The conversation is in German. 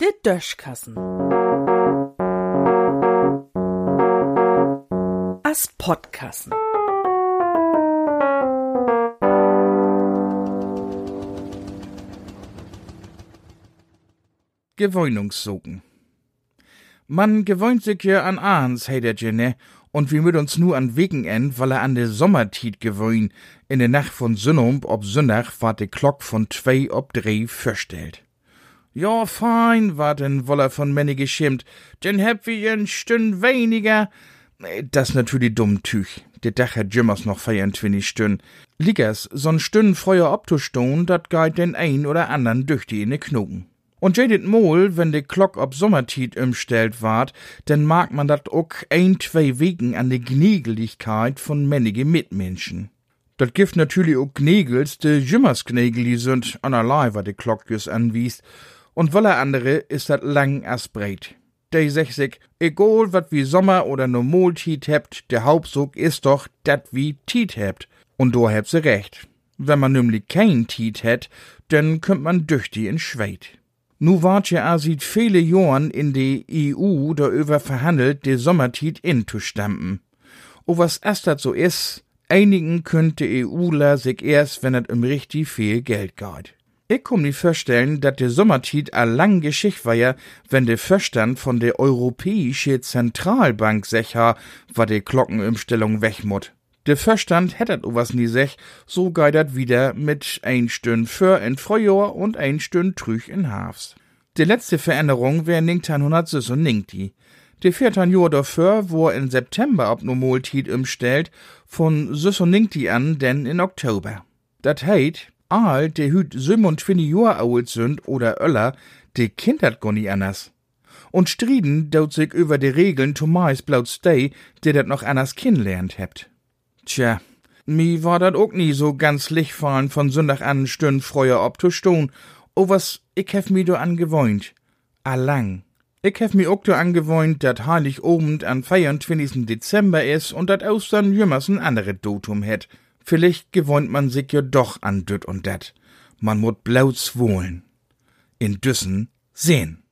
Der Döschkassen. As Podkassen. Gewöhnungssogen. Man gewöhnt sich ja an ahns, hey der Jene, und wir müd uns nur an Wegenend, weil er an de Sommertied gewöhnt, in de Nacht von Sünnumb ob Sünnach ward de Glock von zwei ob drei verstellt. Ja, fein, war den Woller von Männe geschimmt, denn heb wir ein Stünd weniger. Das natürlich dumm Tüch. De Dach hat Jimmers noch 24 Stunden. Liegers, so'n Stünd Feuer abzustohn, dat geit den ein oder andern durch die in de Knogen. Und jedet Mol, wenn de Glock ob Sommertied umstellt ward, denn mag man dat ook ein, zwei Wegen an de Gnegeligkeit von männige Mitmenschen. Dat gift natürlich ook Gnegels, de Jimmers Gnegeli sind anerlei, wat de Glock jus anwiest, und wolle andere ist dat lang as breit. De sech sich, egal wat wie Sommer oder normal Tied hebt, der Hauptsog ist doch, dat wie Tied hebt. Und do hebt se recht. Wenn man nämlich kein Tied het, dann könnt man durch die in Schweit. Nu wart ja sieht viele Joren in de EU darüber verhandelt, de Sommertied inzustampen. O was erst dat so is, einigen könnte EUler sich erst, wenn et um richtig viel Geld geht. Ich komm nie vorstellen, dat de Sommertied a lang Geschicht war ja, wenn de Verstand von der Europäische Zentralbank secher, war de Glockenumstellung wegmut. De Verstand hättet was nie sech, so geidert wieder mit ein Stünd für in Frühjahr und ein Stünd trüch in Hafs. De letzte Veränderung wär 1996. De vierten Jahr dafür, wo er in September ab Nomoltied umstellt, von 96 an denn in Oktober. Dat heit, all de hüt 27 Jahr alt sind oder öller, de Kind hat gar nie anders. Und striden daut sich über de Regeln Thomas Blaut Stay, der dat noch anders kennenlernt hebt. Tja, mi war dat ook nie so ganz lichtfallen von Sonntag an stünd freuer abzustun. O was, ich hef mi do angewohnt. Allang. Ich hef mi ook do angewohnt, dat Heiligobend an 24. Dezember is und dat Ostern jümmers ein andere Datum het. Vielleicht gewohnt man sich ja doch an düt und dat. Man mut blauts wohlen. In Düssen sehen.